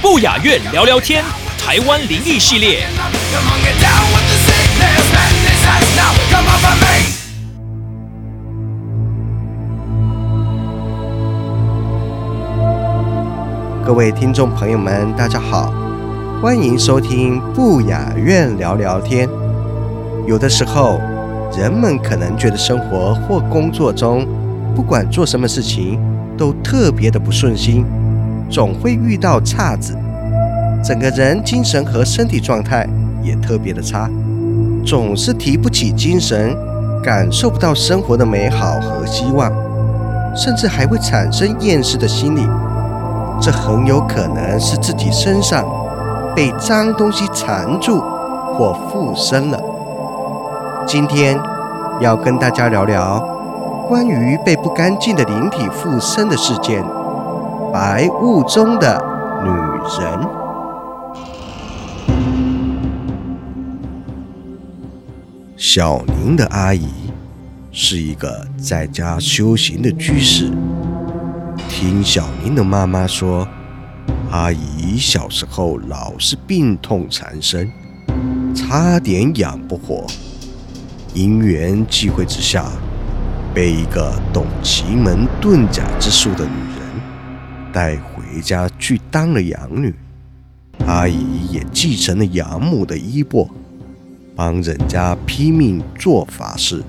不雅院聊聊天，台湾灵异系列。各位听众朋友们，大家好，欢迎收听不雅院聊聊天。有的时候，人们可能觉得生活或工作中，不管做什么事情，都特别的不顺心，总会遇到岔子，整个人精神和身体状态也特别的差，总是提不起精神，感受不到生活的美好和希望，甚至还会产生厌世的心理。这很有可能是自己身上被脏东西缠住或附身了。今天要跟大家聊聊关于被不干净的灵体附身的事件——白雾中的女人。小宁的阿姨是一个在家修行的居士。听小宁的妈妈说，阿姨小时候老是病痛缠身，差点养不活。因缘际会之下，被一个懂奇门遁甲之术的女人带回家去当了养女。阿姨也继承了养母的衣钵，帮人家拼命做法事，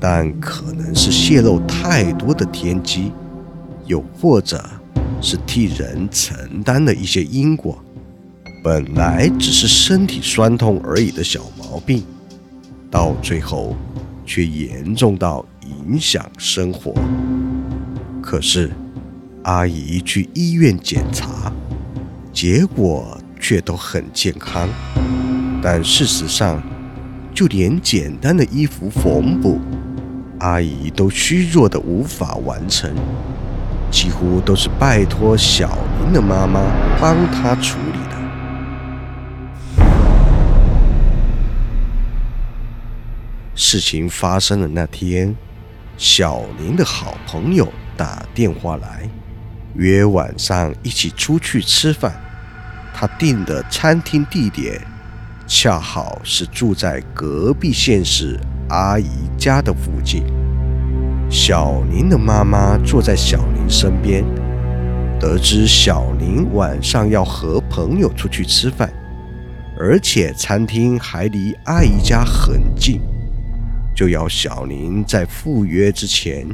但可能是泄露太多的天机。又或者是替人承担了一些因果，本来只是身体酸痛而已的小毛病，到最后却严重到影响生活。可是阿姨去医院检查，结果却都很健康，但事实上，就连简单的衣服缝补，阿姨都虚弱的无法完成。几乎都是拜托小林的妈妈帮他处理的。事情发生的那天，小林的好朋友打电话来，约晚上一起出去吃饭。他订的餐厅地点恰好是住在隔壁县市阿姨家的附近。小林的妈妈坐在小林身边，得知小林晚上要和朋友出去吃饭，而且餐厅还离阿姨家很近，就要小林在赴约之前，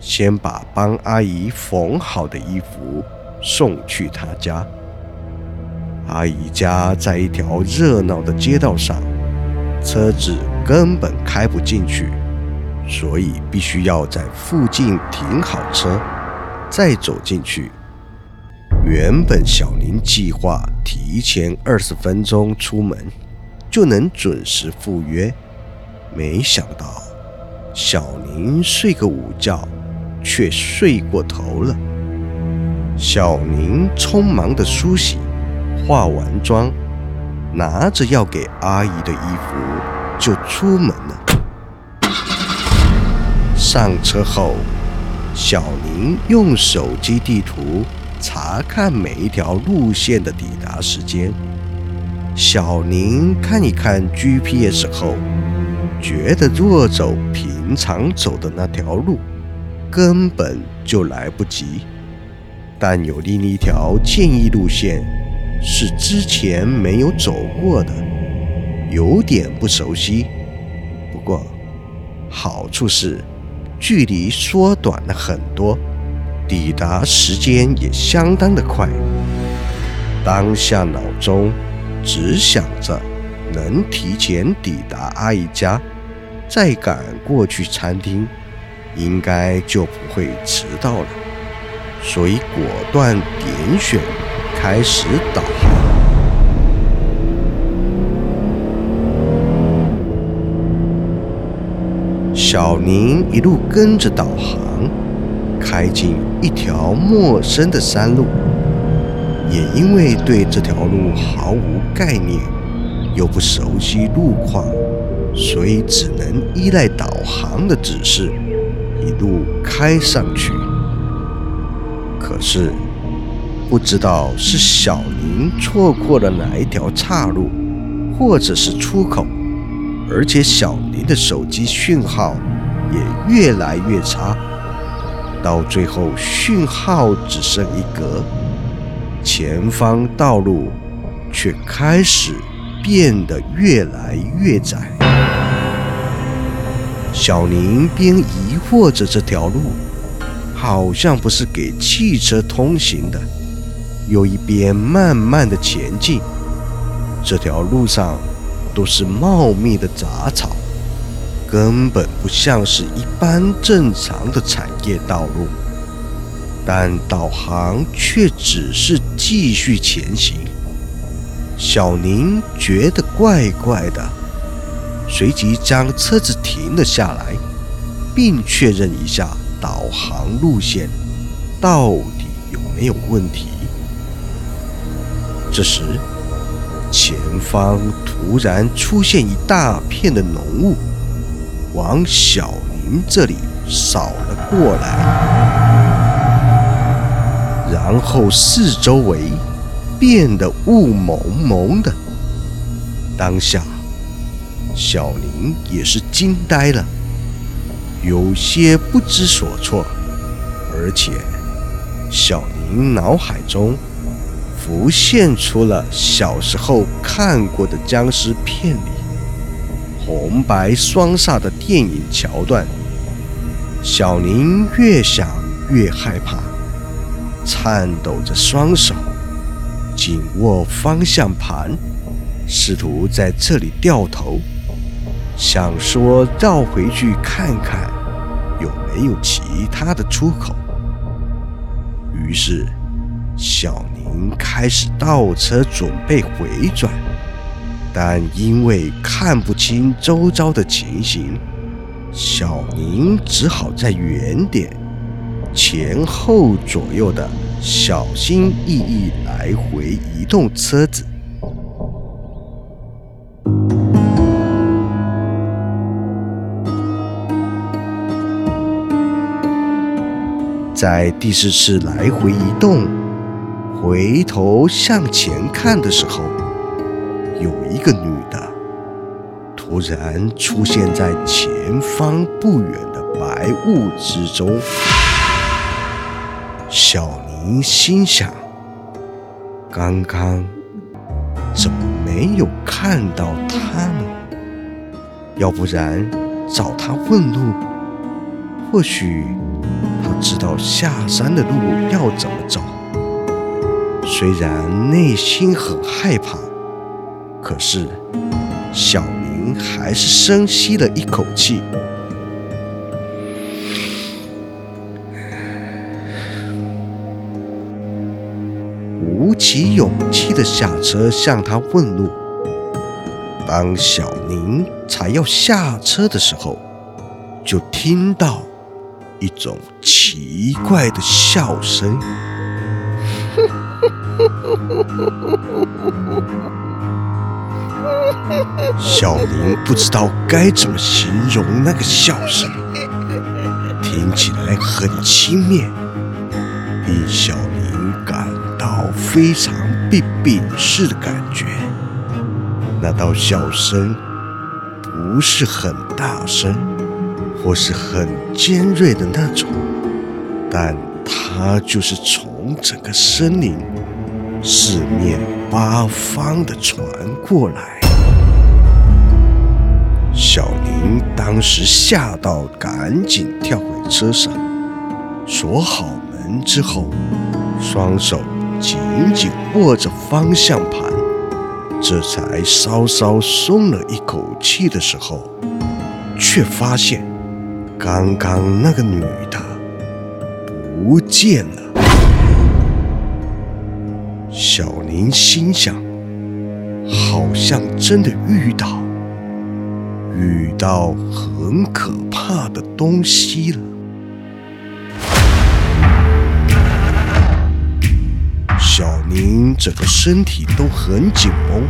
先把帮阿姨缝好的衣服送去她家。阿姨家在一条热闹的街道上，车子根本开不进去。所以必须要在附近停好车，再走进去。原本小林计划提前二十分钟出门，就能准时赴约，没想到小宁睡个午觉，却睡过头了。小宁匆忙的梳洗、化完妆，拿着要给阿姨的衣服，就出门了。上车后，小宁用手机地图查看每一条路线的抵达时间。小宁看一看 GPS 后，觉得若走平常走的那条路，根本就来不及。但有另一条建议路线是之前没有走过的，有点不熟悉。不过好处是。距离缩短了很多，抵达时间也相当的快。当下脑中只想着能提前抵达阿姨家，再赶过去餐厅，应该就不会迟到了。所以果断点选开始导航。小宁一路跟着导航，开进一条陌生的山路。也因为对这条路毫无概念，又不熟悉路况，所以只能依赖导航的指示，一路开上去。可是，不知道是小宁错过了哪一条岔路，或者是出口，而且小宁的手机讯号也越来越差，到最后讯号只剩一格。前方道路却开始变得越来越窄。小宁边疑惑着这条路好像不是给汽车通行的，又一边慢慢的前进。这条路上都是茂密的杂草，根本不像是一般正常的产业道路。但导航却只是继续前行。小宁觉得怪怪的，随即将车子停了下来，并确认一下导航路线到底有没有问题。这时，前方突然出现一大片的浓雾，往小宁这里扫了过来。然后四周围变得雾蒙蒙的，当下小宁也是惊呆了，有些不知所措，而且小宁脑海中浮现出了小时候看过的僵尸片里红白双煞的电影桥段，小宁越想越害怕。颤抖着双手，紧握方向盘，试图在这里掉头，想说绕回去看看有没有其他的出口。于是，小宁开始倒车准备回转，但因为看不清周遭的情形，小宁只好在原点。前后左右的小心翼翼来回移动车子，在第四次来回移动，回头向前看的时候，有一个女的突然出现在前方不远的白雾之中。小宁心想：“刚刚怎么没有看到她呢？要不然找她问路，或许知道下山的路要怎么走。”虽然内心很害怕，可是小宁还是深吸了一口气。鼓起勇气的下车向他问路。当小宁才要下车的时候，就听到一种奇怪的笑声。小明不知道该怎么形容那个笑声，听起来很轻蔑，令小明感。到非常被鄙视的感觉。那道笑声不是很大声，或是很尖锐的那种，但它就是从整个森林四面八方的传过来。小宁当时吓到，赶紧跳回车上，锁好门之后，双手。紧紧握着方向盘，这才稍稍松了一口气的时候，却发现刚刚那个女的不见了。小林心想，好像真的遇到遇到很可怕的东西了。小宁整个身体都很紧绷，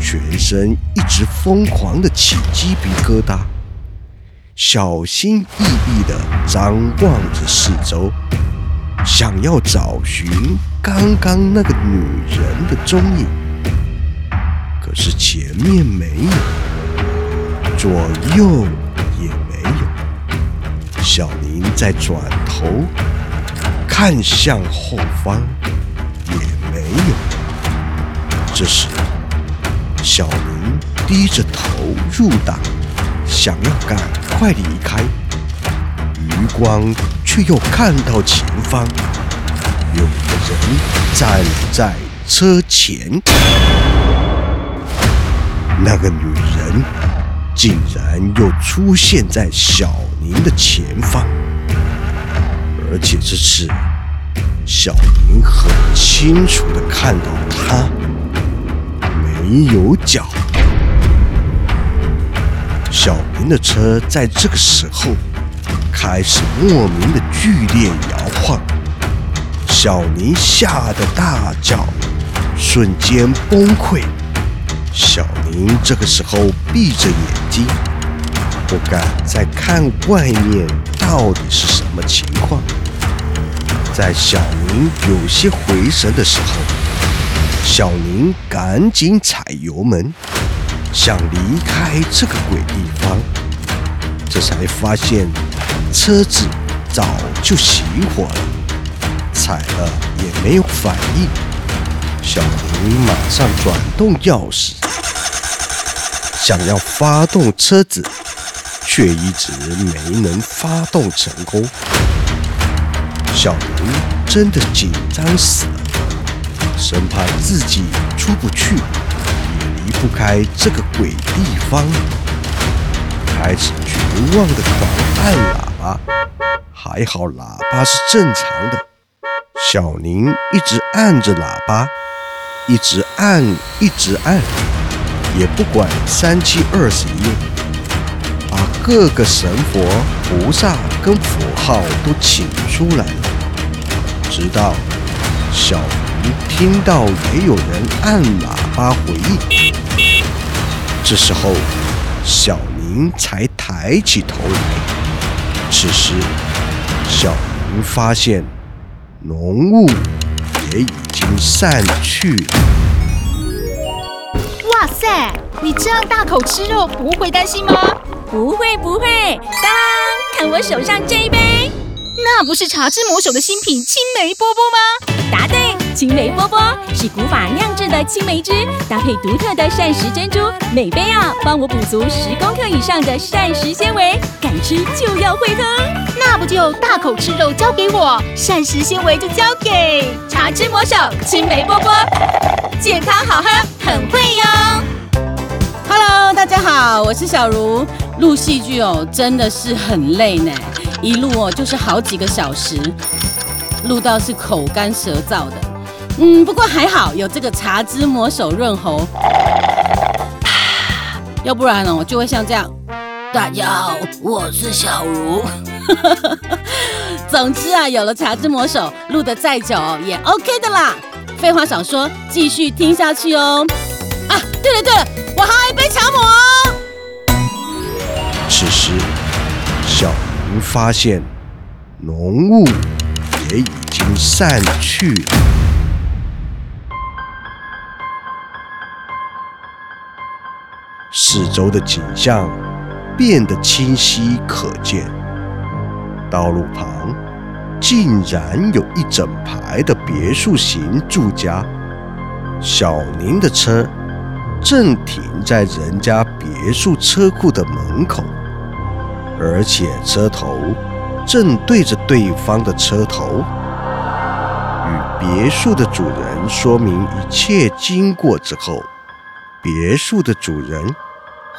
全身一直疯狂的起鸡皮疙瘩，小心翼翼的张望着四周，想要找寻刚刚那个女人的踪影。可是前面没有，左右也没有。小宁再转头看向后方也。没有。这时，小明低着头入党，想要赶快离开，余光却又看到前方有个人站在车前。那个女人竟然又出现在小宁的前方，而且这次。小明很清楚的看到她没有脚。小明的车在这个时候开始莫名的剧烈摇晃，小明吓得大叫，瞬间崩溃。小明这个时候闭着眼睛，不敢再看外面到底是什么情况。在小明有些回神的时候，小明赶紧踩油门，想离开这个鬼地方。这才发现车子早就熄火了，踩了也没有反应。小宁马上转动钥匙，想要发动车子，却一直没能发动成功。小明真的紧张死了，生怕自己出不去，离不开这个鬼地方，开始绝望的狂按喇叭。还好喇叭是正常的，小宁一直按着喇叭，一直按，一直按，也不管三七二十一，把各个神佛、菩萨跟符号都请出来了。直到小听到也有人按喇叭回应，这时候小明才抬起头来。此时，小明发现浓雾也已经散去了。哇塞，你这样大口吃肉，不会担心吗？不会不会，当，看我手上这一杯。那不是茶之魔手的新品青梅波波吗？答对，青梅波波是古法酿制的青梅汁，搭配独特的膳食珍珠，每杯啊帮我补足十公克以上的膳食纤维，敢吃就要会喝。那不就大口吃肉交给我，膳食纤维就交给茶之魔手青梅波波，健康好喝很会哟。Hello，大家好，我是小茹。录戏剧哦，真的是很累呢。一录哦，就是好几个小时，录到是口干舌燥的。嗯，不过还好有这个茶之魔手润喉，要不然呢哦就会像这样。大家好，我是小茹。总之啊，有了茶之魔手，录的再久也 OK 的啦。废话少说，继续听下去哦。啊，对了对了，我还有一杯茶魔。此时，小。发现浓雾也已经散去了，四周的景象变得清晰可见。道路旁竟然有一整排的别墅型住家，小宁的车正停在人家别墅车库的门口。而且车头正对着对方的车头，与别墅的主人说明一切经过之后，别墅的主人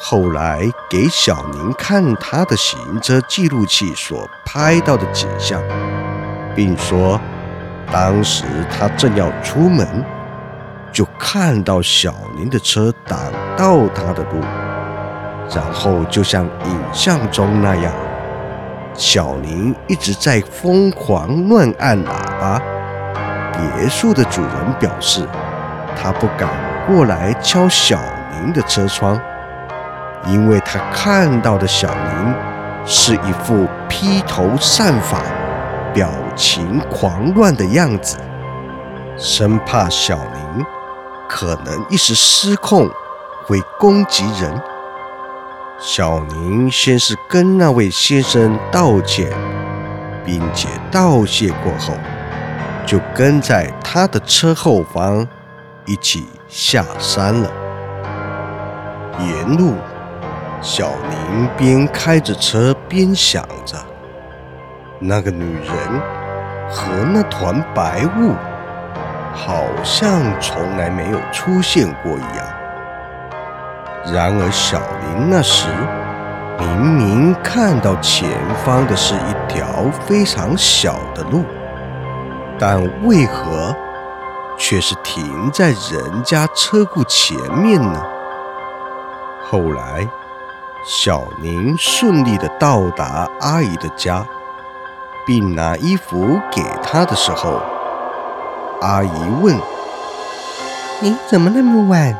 后来给小宁看他的行车记录器所拍到的景象，并说，当时他正要出门，就看到小宁的车挡到他的路，然后就像影像中那样，小宁一直在疯狂乱按喇叭。别墅的主人表示，他不敢过来敲小宁的车窗。因为他看到的小林是一副披头散发、表情狂乱的样子，生怕小林可能一时失控会攻击人。小宁先是跟那位先生道歉，并且道谢过后，就跟在他的车后方一起下山了。沿路。小宁边开着车边想着，那个女人和那团白雾，好像从来没有出现过一样。然而，小林那时明明看到前方的是一条非常小的路，但为何却是停在人家车库前面呢？后来。小宁顺利的到达阿姨的家，并拿衣服给她的时候，阿姨问：“你怎么那么晚？”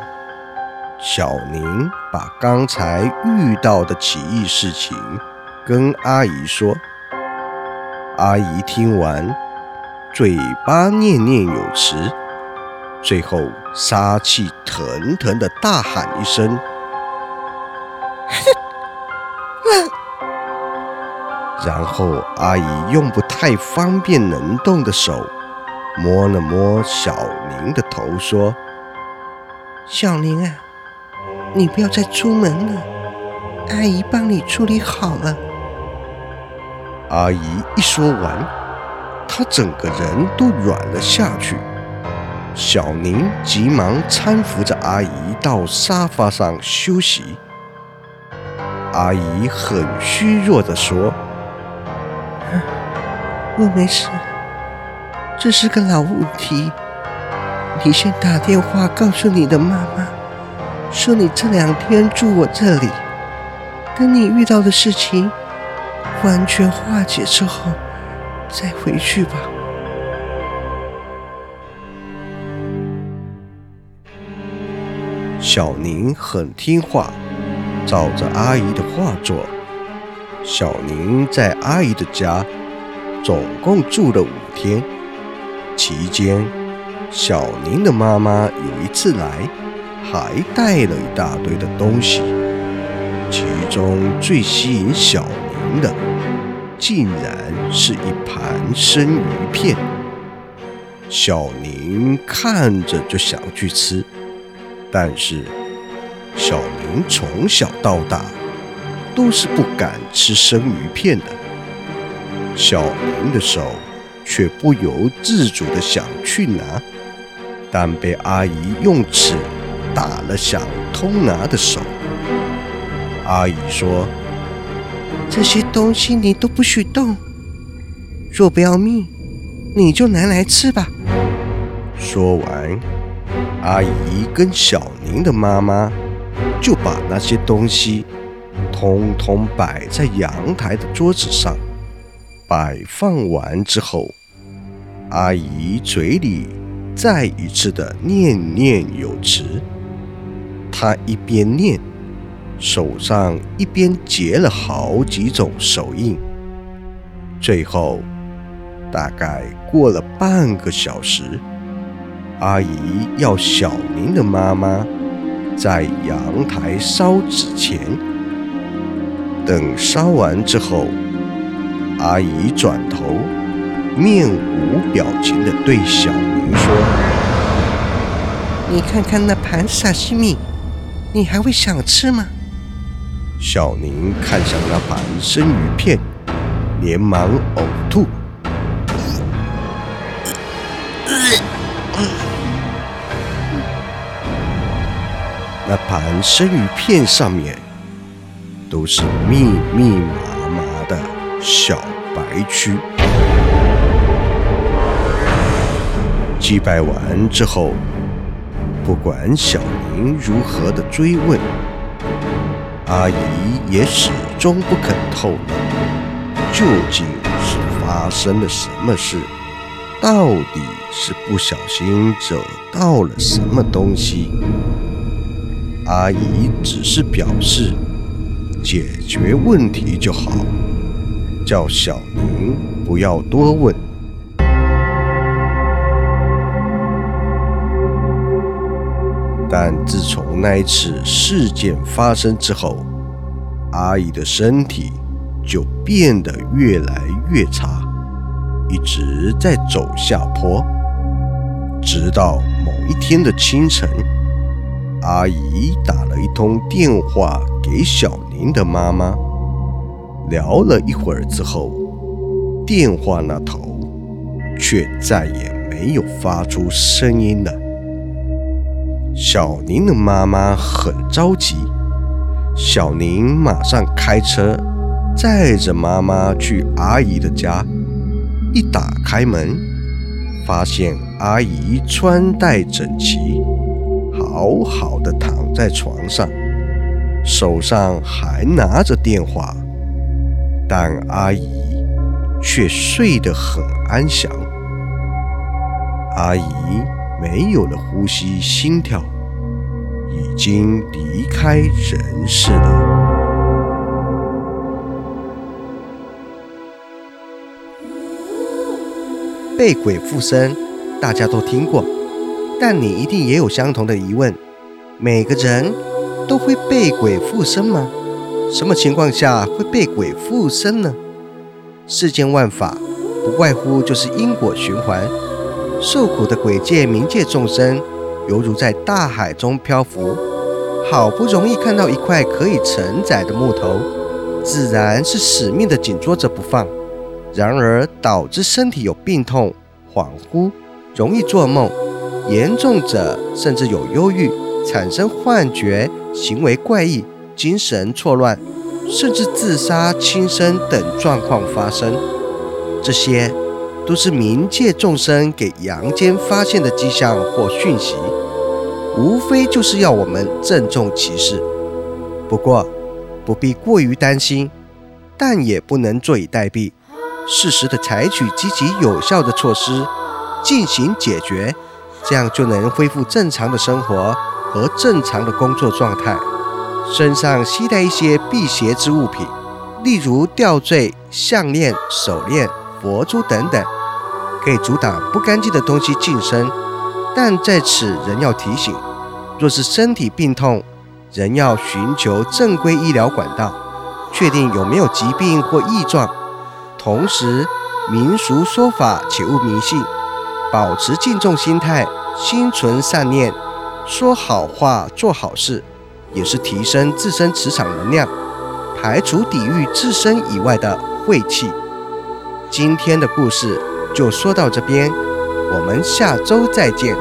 小宁把刚才遇到的奇异事情跟阿姨说。阿姨听完，嘴巴念念有词，最后杀气腾腾的大喊一声。然后，阿姨用不太方便能动的手摸了摸小宁的头，说：“小宁啊，你不要再出门了，阿姨帮你处理好了。”阿姨一说完，她整个人都软了下去。小宁急忙搀扶着阿姨到沙发上休息。阿姨很虚弱地说。我没事，这是个老问题。你先打电话告诉你的妈妈，说你这两天住我这里，等你遇到的事情完全化解之后再回去吧。小宁很听话，照着阿姨的话做。小宁在阿姨的家。总共住了五天，期间，小宁的妈妈有一次来，还带了一大堆的东西。其中最吸引小宁的，竟然是一盘生鱼片。小宁看着就想去吃，但是小宁从小到大都是不敢吃生鱼片的。小明的手却不由自主地想去拿，但被阿姨用尺打了想偷拿的手。阿姨说：“这些东西你都不许动，若不要命，你就拿来吃吧。”说完，阿姨跟小宁的妈妈就把那些东西通通摆在阳台的桌子上。摆放完之后，阿姨嘴里再一次的念念有词。她一边念，手上一边结了好几种手印。最后，大概过了半个小时，阿姨要小明的妈妈在阳台烧纸钱。等烧完之后。阿姨转头，面无表情地对小宁说：“你看看那盘沙西米，你还会想吃吗？”小宁看向那盘生鱼片，连忙呕吐。那盘生鱼片上面都是密密麻麻的小白蛆。祭拜完之后，不管小明如何的追问，阿姨也始终不肯透露，究竟是发生了什么事，到底是不小心惹到了什么东西。阿姨只是表示解决问题就好，叫小宁不要多问。但自从那一次事件发生之后，阿姨的身体就变得越来越差，一直在走下坡。直到某一天的清晨，阿姨打了一通电话给小宁的妈妈，聊了一会儿之后，电话那头却再也没有发出声音了。小宁的妈妈很着急，小宁马上开车载着妈妈去阿姨的家。一打开门，发现阿姨穿戴整齐，好好的躺在床上，手上还拿着电话，但阿姨却睡得很安详。阿姨。没有了呼吸、心跳，已经离开人世了。被鬼附身，大家都听过，但你一定也有相同的疑问：每个人都会被鬼附身吗？什么情况下会被鬼附身呢？世间万法，不外乎就是因果循环。受苦的鬼界、冥界众生，犹如在大海中漂浮，好不容易看到一块可以承载的木头，自然是死命的紧捉着不放。然而导致身体有病痛、恍惚、容易做梦，严重者甚至有忧郁、产生幻觉、行为怪异、精神错乱，甚至自杀、轻生等状况发生。这些。都是冥界众生给阳间发现的迹象或讯息，无非就是要我们郑重其事。不过，不必过于担心，但也不能坐以待毙，适时的采取积极有效的措施进行解决，这样就能恢复正常的生活和正常的工作状态。身上携带一些辟邪之物品，例如吊坠、项链、手链、佛珠等等。可以阻挡不干净的东西近身，但在此仍要提醒：若是身体病痛，仍要寻求正规医疗管道，确定有没有疾病或异状。同时，民俗说法且勿迷信，保持敬重心态，心存善念，说好话，做好事，也是提升自身磁场能量，排除抵御自身以外的晦气。今天的故事。就说到这边，我们下周再见。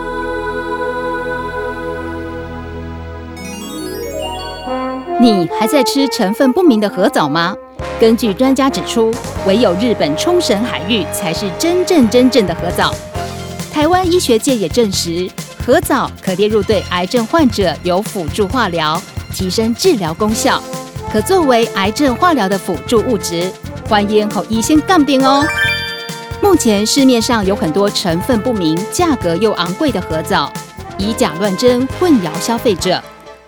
你还在吃成分不明的核藻吗？根据专家指出，唯有日本冲绳海域才是真正真正的核藻。台湾医学界也证实，核藻可列入对癌症患者有辅助化疗，提升治疗功效，可作为癌症化疗的辅助物质。欢迎和医生杠定哦。目前市面上有很多成分不明、价格又昂贵的核藻，以假乱真，混淆消费者。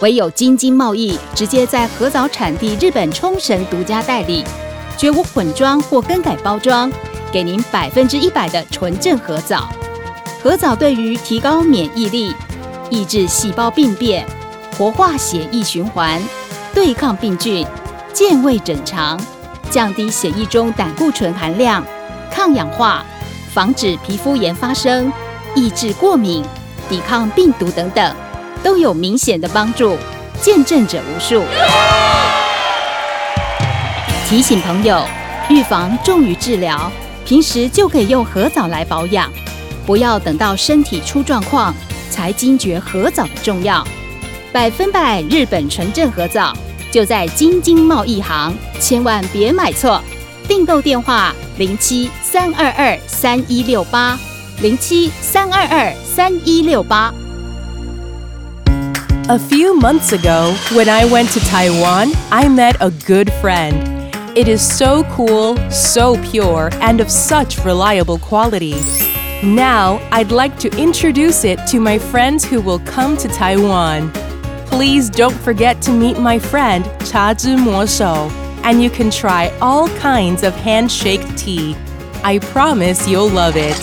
唯有京津贸易直接在核藻产地日本冲绳独家代理，绝无混装或更改包装，给您百分之一百的纯正核藻。核藻对于提高免疫力、抑制细胞病变、活化血液循环、对抗病菌、健胃整肠、降低血液中胆固醇含量。抗氧化、防止皮肤炎发生、抑制过敏、抵抗病毒等等，都有明显的帮助，见证者无数。提醒朋友，预防重于治疗，平时就可以用核藻来保养，不要等到身体出状况才惊觉合藻的重要。百分百日本纯正合藻，就在京津贸易行，千万别买错。订购电话：零七三二二三一六八，零七三二二三一六八。A few months ago, when I went to Taiwan, I met a good friend. It is so cool, so pure, and of such reliable quality. Now, I'd like to introduce it to my friends who will come to Taiwan. Please don't forget to meet my friend Cha Zhi Mo Shou, and you can try all kinds of handshake tea. I promise you'll love it.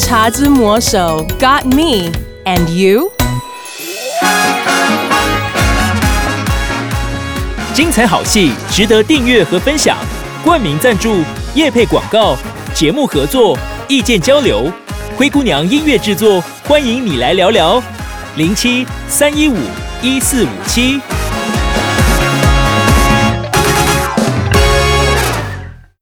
Cha Zhi Mo Shou got me, and you? 精彩好戏值得订阅和分享，冠名赞助、业配广告、 节目合作、意见交流，灰姑娘音乐制作，欢迎你来聊聊，零七三一五一四五七。